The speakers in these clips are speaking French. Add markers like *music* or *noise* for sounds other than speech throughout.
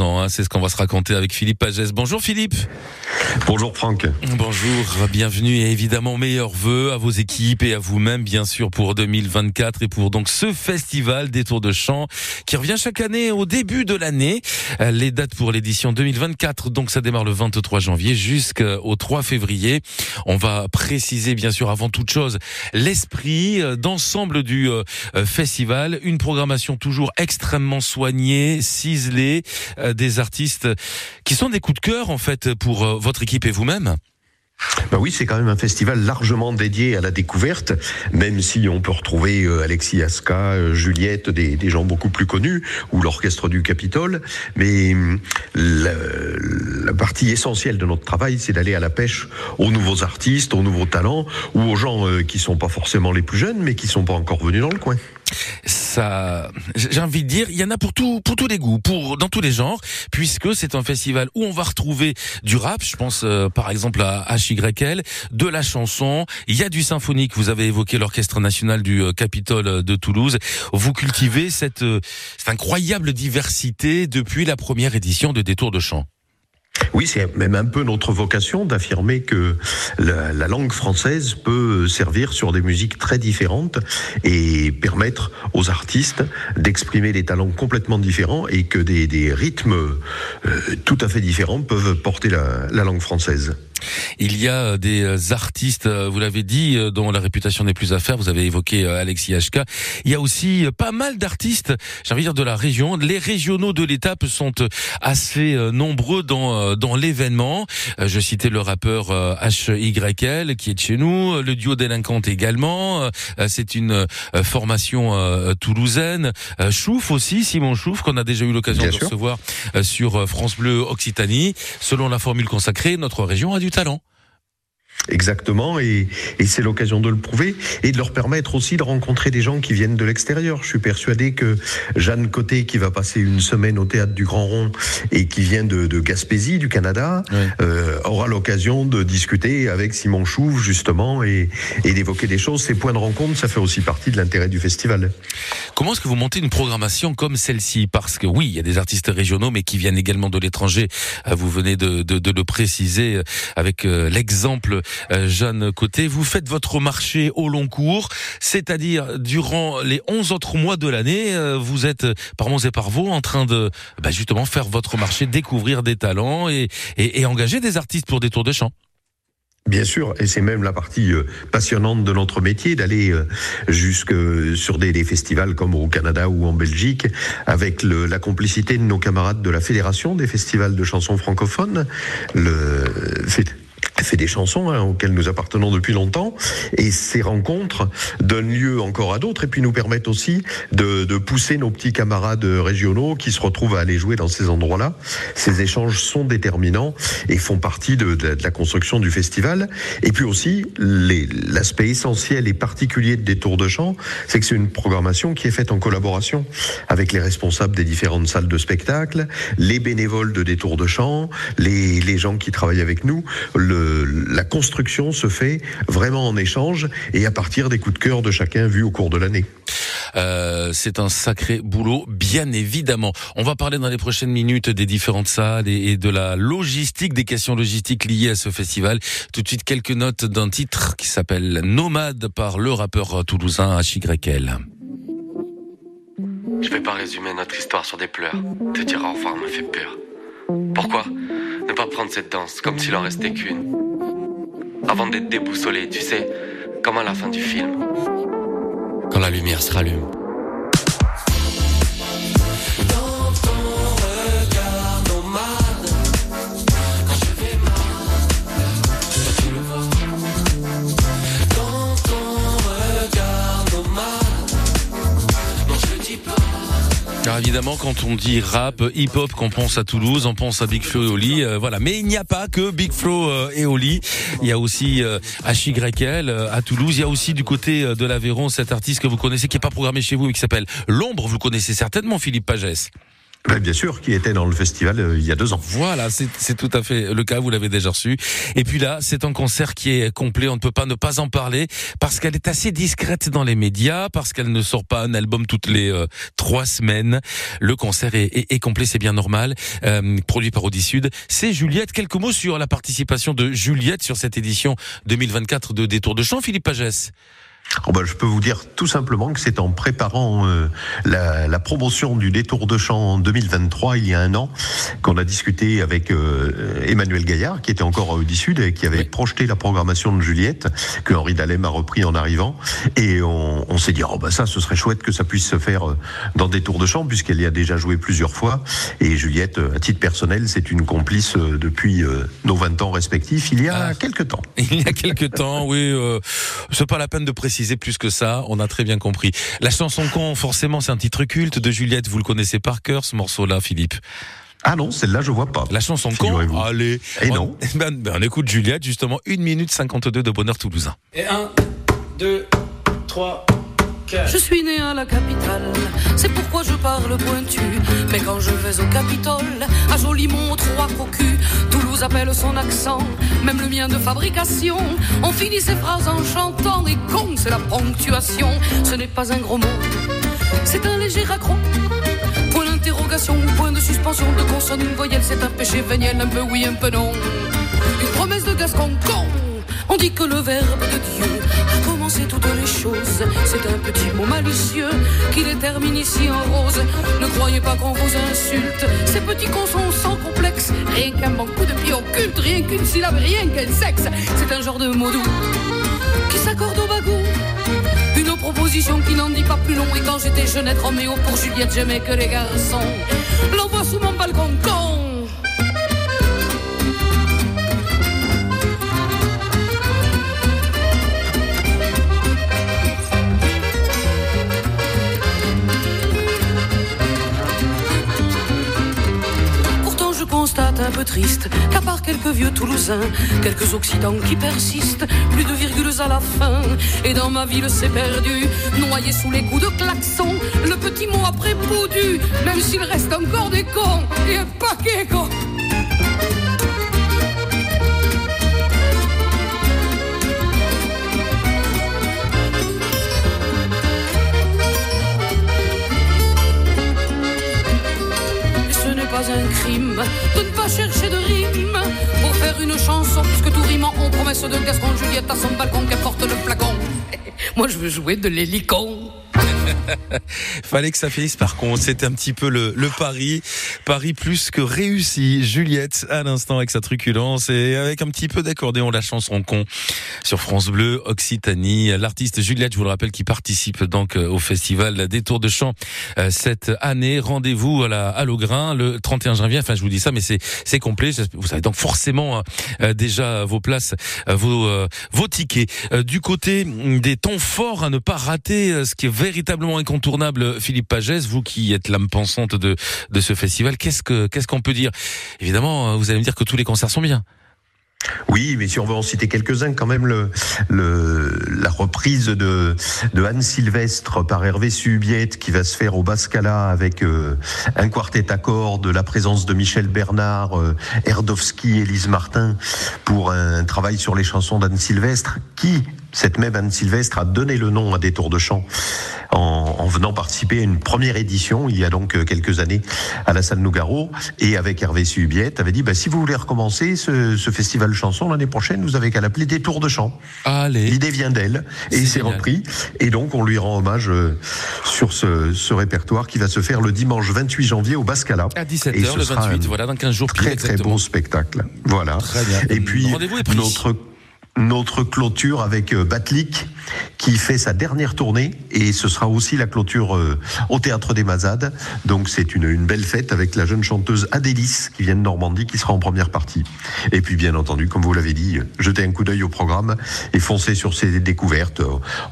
ans. Hein. C'est ce qu'on va se raconter avec Philippe Pagès. Bonjour Philippe. Bonjour Franck. Bonjour, bienvenue et évidemment meilleurs vœux à vos équipes et à vous-même bien sûr pour 2024 et pour donc ce festival des Tours de Chant qui revient chaque année au début de l'année. Euh, les dates pour l'édition 2024, donc ça démarre le 23 janvier jusqu'au 3 février. On va préciser bien sûr avant toute chose l'esprit euh, d'ensemble du euh, festival, une programmation toujours extrêmement soignée, ciselée, des artistes qui sont des coups de cœur en fait pour votre équipe et vous-même. Ben oui, c'est quand même un festival largement dédié à la découverte, même si on peut retrouver euh, Alexis euh, Juliette, des, gens beaucoup plus connus, ou l'orchestre du Capitole. Mais hum, la, la, partie essentielle de notre travail, c'est d'aller à la pêche aux nouveaux artistes, aux nouveaux talents, ou aux gens euh, qui sont pas forcément les plus jeunes, mais qui sont pas encore venus dans le coin ça, j'ai envie de dire, il y en a pour tout, pour tous les goûts, pour dans tous les genres, puisque c'est un festival où on va retrouver du rap. Je pense euh, par exemple à HYL, de la chanson. Il y a du symphonique. Vous avez évoqué l'orchestre national du euh, Capitole de Toulouse. Vous cultivez cette, euh, cette incroyable diversité depuis la première édition de Détour de chant. Oui, c'est même un peu notre vocation d'affirmer que la, la, langue française peut servir sur des musiques très différentes et permettre aux artistes d'exprimer des talents complètement différents et que des, rythmes euh, tout à fait différents peuvent porter la langue française. Il y a euh, des euh, artistes, euh, vous l'avez dit, dont la réputation n'est plus à faire. Vous avez évoqué Alexis HK. Il y a aussi pas mal d'artistes, j'ai envie de dire de la région. Les régionaux de l'étape sont assez nombreux dans dans l'événement. Je citais le rappeur HYL qui est de chez nous, le duo délinquante également. C'est une formation toulousaine. Chouf aussi, Simon Chouf, qu'on a déjà eu l'occasion de recevoir sur France Bleu Occitanie. Selon la formule consacrée, notre région a du talent. Exactement, et, et c'est l'occasion de le prouver et de leur permettre aussi de rencontrer des gens qui viennent de l'extérieur. Je suis persuadé que Jeanne Côté, qui va passer une semaine au théâtre du Grand Rond et qui vient de, de Gaspésie, du Canada, oui. euh, aura l'occasion de discuter avec Simon Chouve justement et, et d'évoquer des choses. Ces points de rencontre, ça fait aussi partie de l'intérêt du festival. Comment est-ce que vous montez une programmation comme celle-ci? Parce que oui, il y a des artistes régionaux, mais qui viennent également de l'étranger. Euh, vous venez de, de, de le préciser euh, avec euh, l'exemple Jeanne Côté. Vous faites votre marché au long cours, c'est-à-dire durant les 11 autres mois de l'année, euh, vous êtes par Mons et par Vaux en train de bah, justement faire votre marché, découvrir des talents et, engager des artistes pour des tours de chant. Bien sûr, et c'est même la partie euh, passionnante de notre métier d'aller euh, jusque sur des, festivals comme au Canada ou en Belgique, avec la complicité de nos camarades de la Fédération des festivals de chansons francophones, fait des chansons hein, auxquelles nous appartenons depuis longtemps et ces rencontres donnent lieu encore à d'autres et puis nous permettent aussi de, de, pousser nos petits camarades régionaux qui se retrouvent à aller jouer dans ces endroits-là. Ces échanges sont déterminants et font partie de, de, la construction du festival. Et puis aussi, l'aspect essentiel et particulier des tours de chant, c'est que c'est une programmation qui est faite en collaboration avec les responsables des différentes salles de spectacle, les bénévoles de des tours de chant, les, les gens qui travaillent avec nous. La construction se fait vraiment en échange et à partir des coups de cœur de chacun vus au cours de l'année. Euh, c'est un sacré boulot, bien évidemment. On va parler dans les prochaines minutes des différentes salles et, et, de la logistique, des questions logistiques liées à ce festival. Tout de suite, quelques notes d'un titre qui s'appelle Nomade par le rappeur toulousain HYL. Je vais pas résumer notre histoire sur des pleurs. Te dire au revoir me fait peur. Pourquoi? Ne pas prendre cette danse comme s'il en restait qu'une Avant d'être déboussolé, tu sais, comme à la fin du film. Quand la lumière se rallume. Évidemment, quand on dit rap, hip-hop, qu'on pense à Toulouse, on pense à Big Flo et Oli, euh, voilà. Mais il n'y a pas que Big Flo euh, et Oli. Il y a aussi euh, HYL euh, à Toulouse. Il y a aussi du côté de l'Aveyron cet artiste que vous connaissez, qui est pas programmé chez vous, mais qui s'appelle L'Ombre. Vous le connaissez certainement, Philippe Pagès. Ben, bien sûr, qui était dans le festival euh, il y a deux ans. Voilà, c'est tout à fait le cas, vous l'avez déjà reçu. Et puis là, c'est un concert qui est complet, on ne peut pas ne pas en parler, parce qu'elle est assez discrète dans les médias, parce qu'elle ne sort pas un album toutes les euh, trois semaines. Le concert est, est, complet, c'est bien normal, euh, produit par Audi Sud. C'est Juliette, quelques mots sur la participation de Juliette sur cette édition 2024 de Détour de Chant, Philippe Pagès. Oh ben, je peux vous dire tout simplement que c'est en préparant euh, la, la, promotion du détour de champ en 2023, il y a un an, qu'on a discuté avec euh, Emmanuel Gaillard, qui était encore à Audi Sud et qui avait projeté la programmation de Juliette, que Henri Dalem a repris en arrivant. Et on, on s'est dit, oh ben ça, ce serait chouette que ça puisse se faire euh, dans des tours de chant, puisqu'elle y a déjà joué plusieurs fois. Et Juliette, à titre personnel, c'est une complice depuis nos 20 ans respectifs, il y a ah. quelques temps. *laughs* Il y a quelques temps, oui. Euh, c'est pas la peine de préciser plus que ça, on a très bien compris. La chanson con, forcément, c'est un titre culte de Juliette, vous le connaissez par cœur, ce morceau-là, Philippe ah non, celle-là, je vois pas. La chanson con Allez. Et non. Ben, ben, on écoute Juliette, justement, 1 minute 52 de bonheur toulousain. Et 1, 2, 3... Je suis né à la capitale, c'est pourquoi je parle pointu. Mais quand je vais au Capitole, à Jolimont, trois cocu, Toulouse appelle son accent, même le mien de fabrication. On finit ses phrases en chantant, et con, c'est la ponctuation. Ce n'est pas un gros mot, c'est un léger raccro. Point d'interrogation point de suspension de consonne, une voyelle, c'est un péché véniel, un peu oui, un peu non. Une promesse de Gascon, con. On dit que le verbe de Dieu a toutes les choses. C'est un petit mot malicieux qui détermine ici en rose. Ne croyez pas qu'on vous insulte. Ces petits cons sont sans complexe. Rien qu'un bon coup de pied occulte, rien qu'une syllabe, rien qu'un sexe. C'est un genre de mot doux qui s'accorde au bagou. Une proposition qui n'en dit pas plus long. Et quand j'étais jeunette Roméo pour Juliette, j'aimais que les garçons. L'envoie sous mon balcon con. Triste qu'à part quelques vieux Toulousains, quelques Occidents qui persistent, plus de virgules à la fin. Et dans ma ville c'est perdu, noyé sous les coups de klaxon, le petit mot après poudu, même s'il reste encore des cons et un paquet cons. un crime de pas chercher de rime pour faire une chanson, puisque tout rime en promesse de Gascon Juliette à son balcon qu'elle porte le flacon. *laughs* Moi je veux jouer de l'hélicon. *laughs* Fallait que ça finisse par contre. C'était un petit peu le, le pari. Pari plus que réussi. Juliette, à l'instant, avec sa truculence et avec un petit peu d'accordéon, la chanson con sur France Bleu, Occitanie. L'artiste Juliette, je vous le rappelle, qui participe donc euh, au festival des Tours de Chant euh, cette année. Rendez-vous à la à Grain le 31 janvier. Enfin, je vous dis ça, mais c'est c'est complet. Vous avez donc forcément euh, déjà vos places, vos vos tickets. Du côté des temps forts à ne pas rater, ce qui est véritablement incontournable, Philippe Pagès, vous qui êtes l'âme pensante de, de ce festival, qu'est-ce que qu'est-ce qu'on peut dire? Évidemment, vous allez me dire que tous les concerts sont bien. Oui, mais si on veut en citer quelques-uns, quand même le, le la reprise de, de Anne Sylvestre par Hervé Subiette qui va se faire au Bascala avec euh, un quartet à cordes, la présence de Michel Bernard, euh, Erdowski, Élise Martin pour un travail sur les chansons d'Anne Sylvestre qui cette même Anne Sylvestre a donné le nom à des tours de chant en, en, venant participer à une première édition il y a donc euh, quelques années à la salle Nougaro et avec Hervé Subiette avait dit bah, si vous voulez recommencer ce, ce festival chanson l'année prochaine vous avez qu'à l'appeler des tours de chant. Allez. L'idée vient d'elle et c'est repris et donc on lui rend hommage euh, sur ce, ce, répertoire qui va se faire le dimanche 28 janvier au Bascala. À 17h le 28 voilà dans 15 jours. Très très bon spectacle. Voilà. Très bien. Et puis notre notre clôture avec euh, Batlik qui fait sa dernière tournée et ce sera aussi la clôture euh, au théâtre des Mazades. Donc c'est une, une, belle fête avec la jeune chanteuse Adélis qui vient de Normandie qui sera en première partie. Et puis bien entendu, comme vous l'avez dit, jetez un coup d'œil au programme et foncez sur ces découvertes.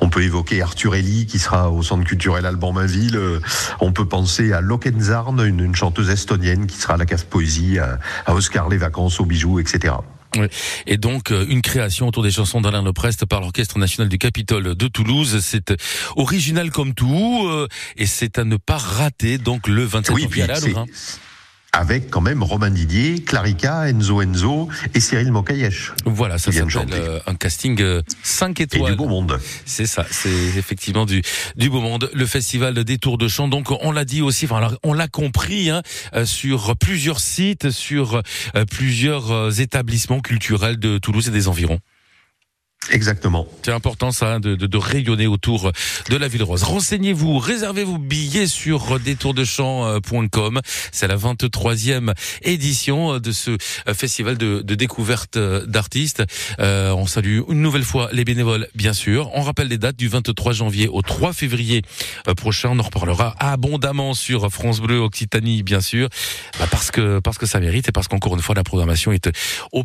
On peut évoquer Arthur Ellie qui sera au centre culturel Alban Mainville. On peut penser à Lokenzarn, une, une chanteuse estonienne qui sera à la cave poésie, à, à Oscar les vacances aux bijoux, etc. Et donc une création autour des chansons d'Alain Leprest par l'Orchestre national du Capitole de Toulouse. C'est original comme tout et c'est à ne pas rater donc le 27 oui, janvier à la avec quand même Romain Didier, Clarica, Enzo Enzo et Cyril Mokayesh. Voilà, ça s'appelle euh, un casting 5 euh, étoiles. Et du beau monde. C'est ça, c'est effectivement du du beau monde. Le festival des Tours de Chant, donc on l'a dit aussi, enfin on l'a compris, hein, euh, sur plusieurs sites, sur plusieurs établissements culturels de Toulouse et des environs. Exactement. C'est important ça de, de, de, rayonner autour de la ville rose. Renseignez-vous, réservez vos billets sur détourdechamp.com. C'est la 23e édition de ce festival de, de découverte d'artistes. Euh, on salue une nouvelle fois les bénévoles, bien sûr. On rappelle les dates du 23 janvier au 3 février euh, prochain. On en reparlera abondamment sur France Bleu Occitanie, bien sûr, bah, parce que parce que ça mérite et parce qu'encore une fois la programmation est au